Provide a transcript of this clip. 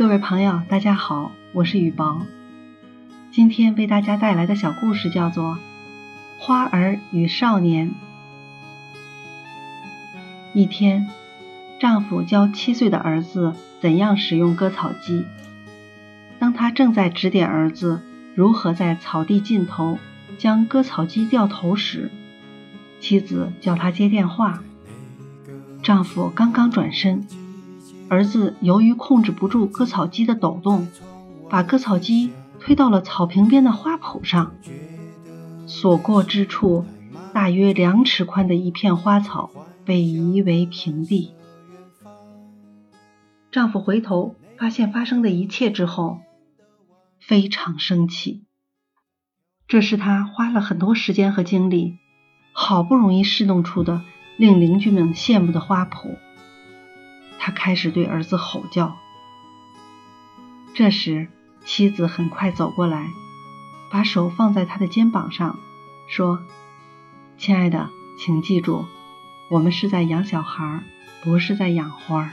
各位朋友，大家好，我是雨薄。今天为大家带来的小故事叫做《花儿与少年》。一天，丈夫教七岁的儿子怎样使用割草机。当他正在指点儿子如何在草地尽头将割草机掉头时，妻子叫他接电话。丈夫刚刚转身，儿子由于控制不住割草机的抖动，把割草机推到了草坪边的花圃上。所过之处，大约两尺宽的一片花草被夷为平地。丈夫回头发现发生的一切之后，非常生气。这是他花了很多时间和精力，好不容易侍弄出的。令邻居们羡慕的花圃，他开始对儿子吼叫。这时，妻子很快走过来，把手放在他的肩膀上，说：“亲爱的，请记住，我们是在养小孩，不是在养花。”